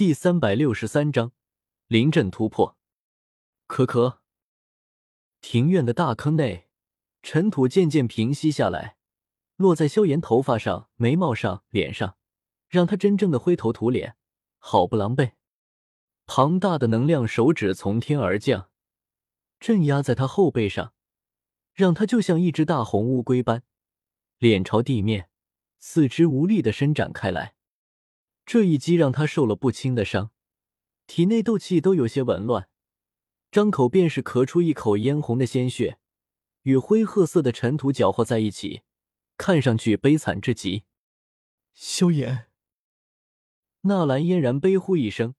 第三百六十三章临阵突破。可可，庭院的大坑内，尘土渐渐平息下来，落在萧炎头发上、眉毛上、脸上，让他真正的灰头土脸，好不狼狈。庞大的能量手指从天而降，镇压在他后背上，让他就像一只大红乌龟般，脸朝地面，四肢无力的伸展开来。这一击让他受了不轻的伤，体内斗气都有些紊乱，张口便是咳出一口嫣红的鲜血，与灰褐色的尘土搅和在一起，看上去悲惨至极。萧炎，纳兰嫣然悲呼一声，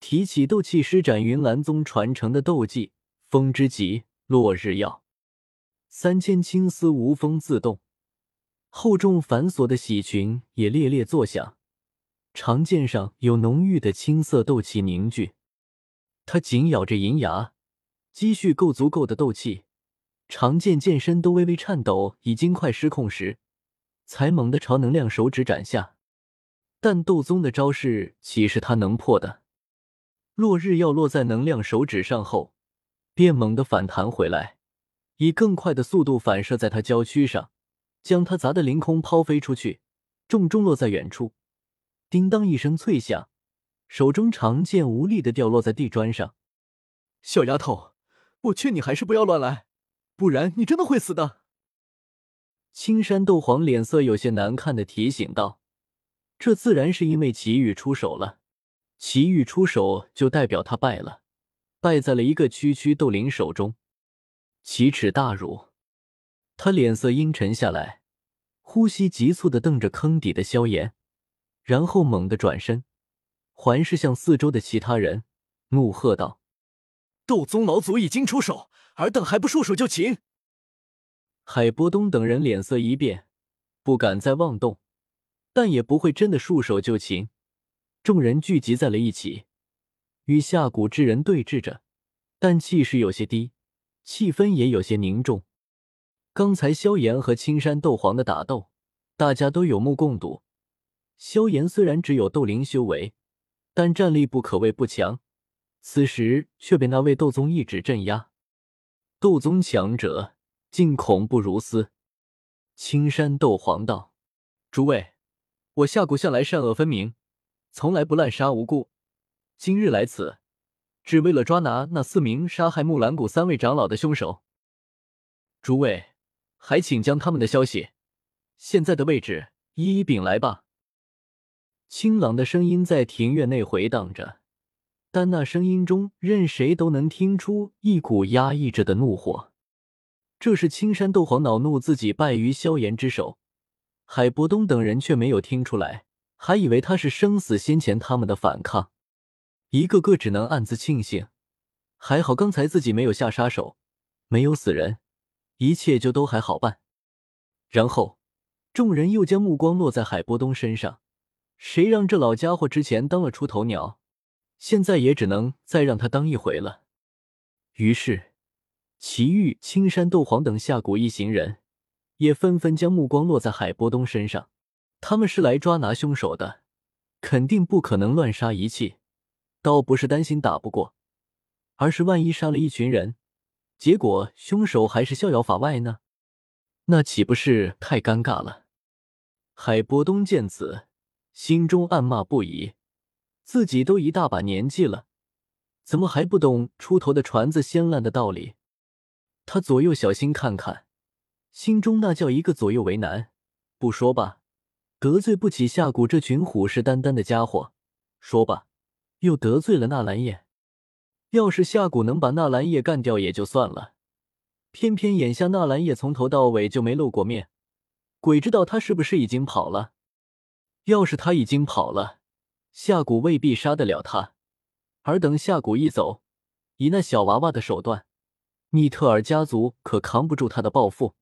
提起斗气，施展云岚宗传承的斗技“风之极”，落日耀，三千青丝无风自动，厚重繁琐的喜裙也猎猎作响。长剑上有浓郁的青色斗气凝聚，他紧咬着银牙，积蓄够足够的斗气，长剑剑身都微微颤抖，已经快失控时，才猛地朝能量手指斩下。但斗宗的招式岂是他能破的？落日要落在能量手指上后，便猛地反弹回来，以更快的速度反射在他娇躯上，将他砸得凌空抛飞出去，重重落在远处。叮当一声脆响，手中长剑无力的掉落在地砖上。小丫头，我劝你还是不要乱来，不然你真的会死的。青山斗皇脸色有些难看的提醒道：“这自然是因为祁煜出手了。祁煜出手就代表他败了，败在了一个区区斗灵手中。奇耻大辱！”他脸色阴沉下来，呼吸急促的瞪着坑底的萧炎。然后猛地转身，环视向四周的其他人，怒喝道：“斗宗老祖已经出手，尔等还不束手就擒！”海波东等人脸色一变，不敢再妄动，但也不会真的束手就擒。众人聚集在了一起，与下蛊之人对峙着，但气势有些低，气氛也有些凝重。刚才萧炎和青山斗皇的打斗，大家都有目共睹。萧炎虽然只有斗灵修为，但战力不可谓不强，此时却被那位斗宗一指镇压。斗宗强者竟恐怖如斯。青山斗皇道：“诸位，我下蛊向来善恶分明，从来不滥杀无辜。今日来此，只为了抓拿那四名杀害木兰谷三位长老的凶手。诸位，还请将他们的消息、现在的位置一一禀来吧。”清朗的声音在庭院内回荡着，但那声音中任谁都能听出一股压抑着的怒火。这是青山斗皇恼怒自己败于萧炎之手，海波东等人却没有听出来，还以为他是生死先前他们的反抗，一个个只能暗自庆幸，还好刚才自己没有下杀手，没有死人，一切就都还好办。然后，众人又将目光落在海波东身上。谁让这老家伙之前当了出头鸟，现在也只能再让他当一回了。于是，祁煜、青山斗皇等下蛊一行人也纷纷将目光落在海波东身上。他们是来抓拿凶手的，肯定不可能乱杀一气。倒不是担心打不过，而是万一杀了一群人，结果凶手还是逍遥法外呢？那岂不是太尴尬了？海波东见此。心中暗骂不已，自己都一大把年纪了，怎么还不懂出头的船子先烂的道理？他左右小心看看，心中那叫一个左右为难。不说吧，得罪不起下蛊这群虎视眈眈的家伙；说吧，又得罪了纳兰叶。要是下蛊能把纳兰叶干掉也就算了，偏偏眼下纳兰叶从头到尾就没露过面，鬼知道他是不是已经跑了。要是他已经跑了，夏蛊未必杀得了他。而等夏蛊一走，以那小娃娃的手段，密特尔家族可扛不住他的报复。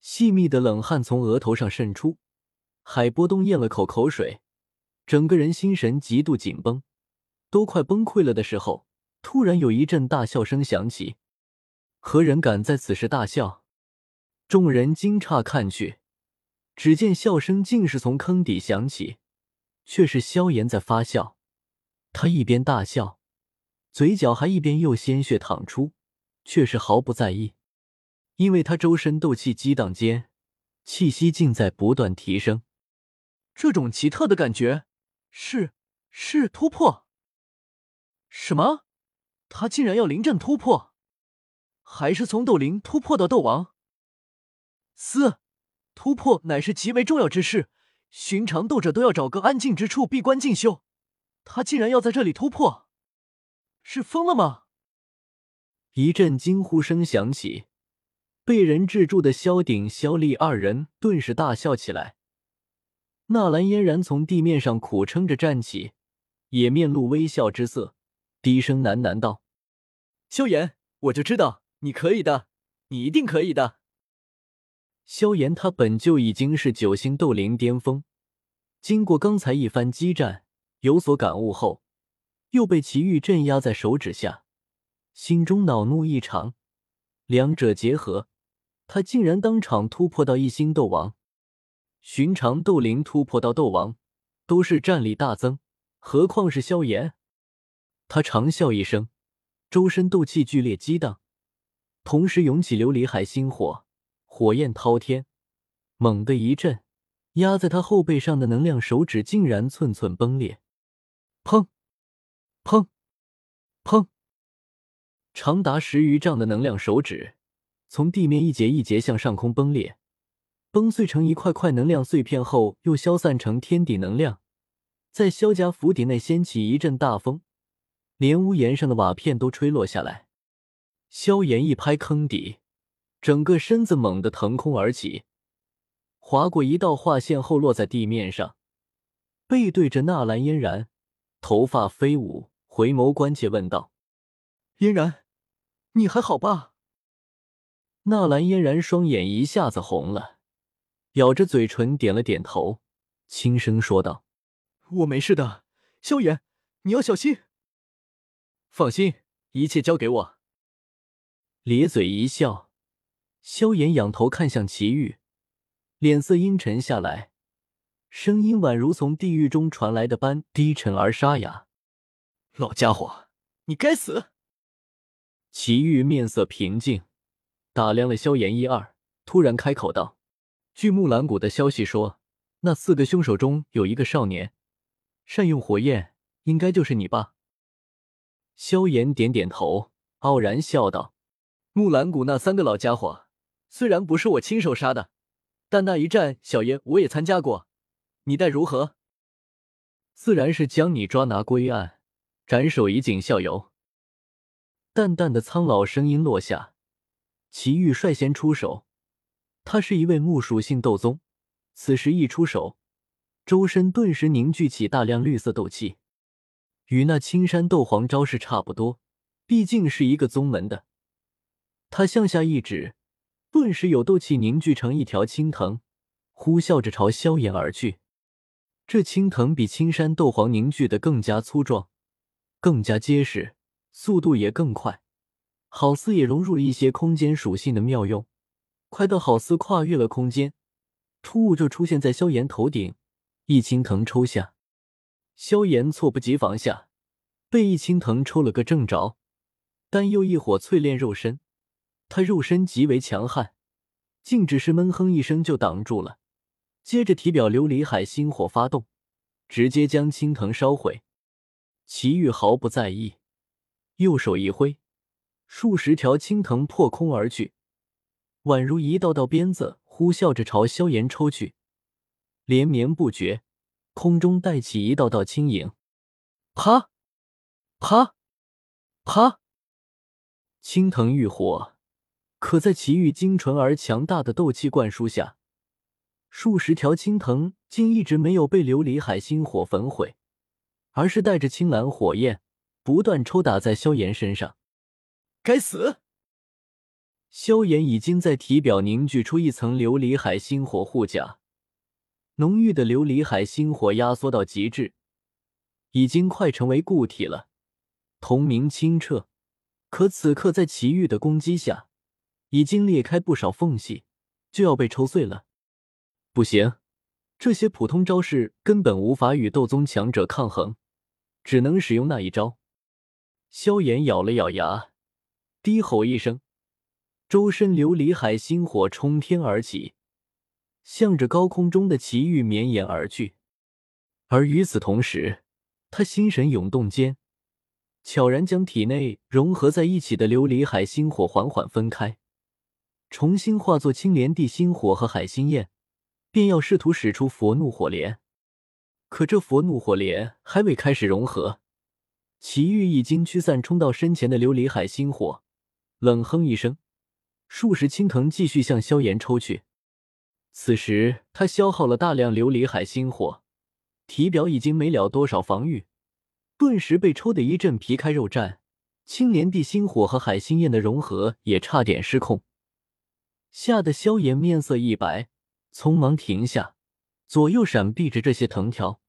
细密的冷汗从额头上渗出，海波东咽了口口水，整个人心神极度紧绷，都快崩溃了的时候，突然有一阵大笑声响起。何人敢在此时大笑？众人惊诧看去。只见笑声竟是从坑底响起，却是萧炎在发笑，他一边大笑，嘴角还一边有鲜血淌出，却是毫不在意，因为他周身斗气激荡间，气息竟在不断提升。这种奇特的感觉，是是突破。什么？他竟然要临阵突破，还是从斗灵突破到斗王？四，突破乃是极为重要之事，寻常斗者都要找个安静之处闭关进修，他竟然要在这里突破，是疯了吗？一阵惊呼声响起，被人制住的萧鼎、萧丽二人顿时大笑起来。纳兰嫣然从地面上苦撑着站起，也面露微笑之色，低声喃喃道：“萧炎，我就知道你可以的，你一定可以的。”萧炎他本就已经是九星斗灵巅峰，经过刚才一番激战，有所感悟后，又被祁煜镇压在手指下，心中恼怒异常。两者结合，他竟然当场突破到一星斗王。寻常斗灵突破到斗王，都是战力大增，何况是萧炎？他长笑一声，周身斗气剧烈激荡，同时涌起琉璃海心火，火焰滔天。猛地一震，压在他后背上的能量手指竟然寸寸崩裂。砰！砰！砰！长达十余丈的能量手指，从地面一节一节向上空崩裂。崩碎成一块块能量碎片后，又消散成天地能量，在萧家府邸内掀起一阵大风，连屋檐上的瓦片都吹落下来。萧炎一拍坑底，整个身子猛地腾空而起，划过一道划线后落在地面上，背对着纳兰嫣然，头发飞舞，回眸关切问道：“嫣然，你还好吧？”纳兰嫣然双眼一下子红了。咬着嘴唇，点了点头，轻声说道：“我没事的，萧炎，你要小心。放心，一切交给我。”咧嘴一笑，萧炎仰头看向祁煜，脸色阴沉下来，声音宛如从地狱中传来的般低沉而沙哑：“老家伙，你该死！”祁煜面色平静，打量了萧炎一二，突然开口道。据木兰谷的消息说，那四个凶手中有一个少年，善用火焰，应该就是你吧？萧炎点点头，傲然笑道：“木兰谷那三个老家伙，虽然不是我亲手杀的，但那一战，小爷我也参加过，你待如何？”自然是将你抓拿归案，斩首以儆效尤。淡淡的苍老声音落下，祁煜率先出手。他是一位木属性斗宗，此时一出手，周身顿时凝聚起大量绿色斗气，与那青山斗皇招式差不多。毕竟是一个宗门的，他向下一指，顿时有斗气凝聚成一条青藤，呼啸着朝萧炎而去。这青藤比青山斗皇凝聚的更加粗壮，更加结实，速度也更快，好似也融入了一些空间属性的妙用。快到好似跨越了空间，突兀就出现在萧炎头顶，一青藤抽下，萧炎措不及防下，被一青藤抽了个正着，但又一火淬炼肉身，他肉身极为强悍，竟只是闷哼一声就挡住了。接着体表琉璃海心火发动，直接将青藤烧毁。祁煜毫不在意，右手一挥，数十条青藤破空而去。宛如一道道鞭子，呼啸着朝萧炎抽去，连绵不绝，空中带起一道道轻影。啪，啪，啪！青藤遇火，可在奇遇精纯而强大的斗气灌输下，数十条青藤竟一直没有被琉璃海星火焚毁，而是带着青蓝火焰不断抽打在萧炎身上。该死！萧炎已经在体表凝聚出一层琉璃海星火护甲，浓郁的琉璃海星火压缩到极致，已经快成为固体了，通明清澈。可此刻在奇遇的攻击下，已经裂开不少缝隙，就要被抽碎了。不行，这些普通招式根本无法与斗宗强者抗衡，只能使用那一招。萧炎咬了咬牙，低吼一声，周身琉璃海星火冲天而起，向着高空中的奇遇绵延而去。而与此同时，他心神涌动间，悄然将体内融合在一起的琉璃海星火缓缓分开，重新化作青莲地心火和海心焰，便要试图使出佛怒火莲。可这佛怒火莲还未开始融合，奇遇已经驱散冲到身前的琉璃海星火，冷哼一声，数十青藤继续向萧炎抽去。此时他消耗了大量琉璃海星火。体表已经没了多少防御，顿时被抽得一阵皮开肉绽。青莲地心火和海心焰的融合也差点失控，吓得萧炎面色一白，匆忙停下，左右闪避着这些藤条。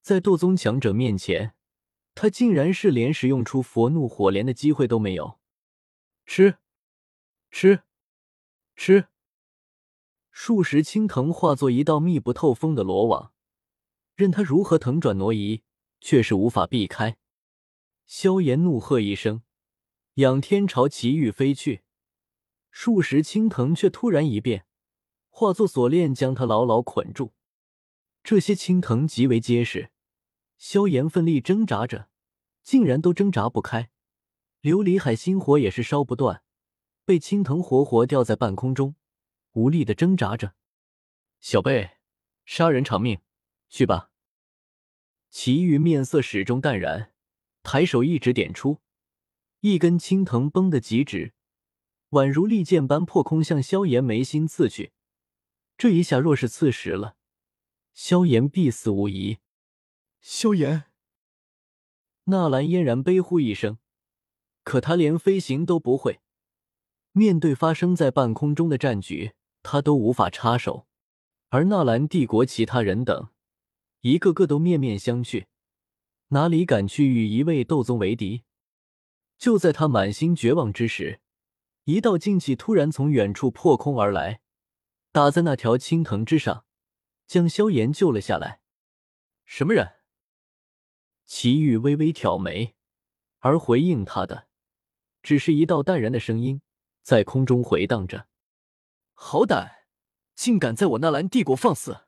在斗宗强者面前，他竟然是连使用出佛怒火莲的机会都没有。吃，吃，吃！数十青藤化作一道密不透风的罗网。任他如何腾转挪移，却是无法避开。萧炎怒喝一声，仰天朝祁煜飞去。数十青藤却突然一变，化作锁链将他牢牢捆住。这些青藤极为结实，萧炎奋力挣扎着，竟然都挣扎不开。琉璃海心火也是烧不断，被青藤活活吊在半空中，无力的挣扎着。小贝，杀人偿命。去吧。祁煜面色始终淡然，抬手一指点出，一根青藤绷得极直，宛如利剑般破空向萧炎眉心刺去。这一下若是刺实了，萧炎必死无疑。萧炎，纳兰嫣然悲呼一声，可他连飞行都不会，面对发生在半空中的战局，他都无法插手。而纳兰帝国其他人等。一个个都面面相觑，哪里敢去与一位斗宗为敌？就在他满心绝望之时，一道劲气突然从远处破空而来，打在那条青藤之上，将萧炎救了下来。什么人？祁煜微微挑眉，而回应他的，只是一道淡然的声音，在空中回荡着：“好歹，竟敢在我纳兰帝国放肆！”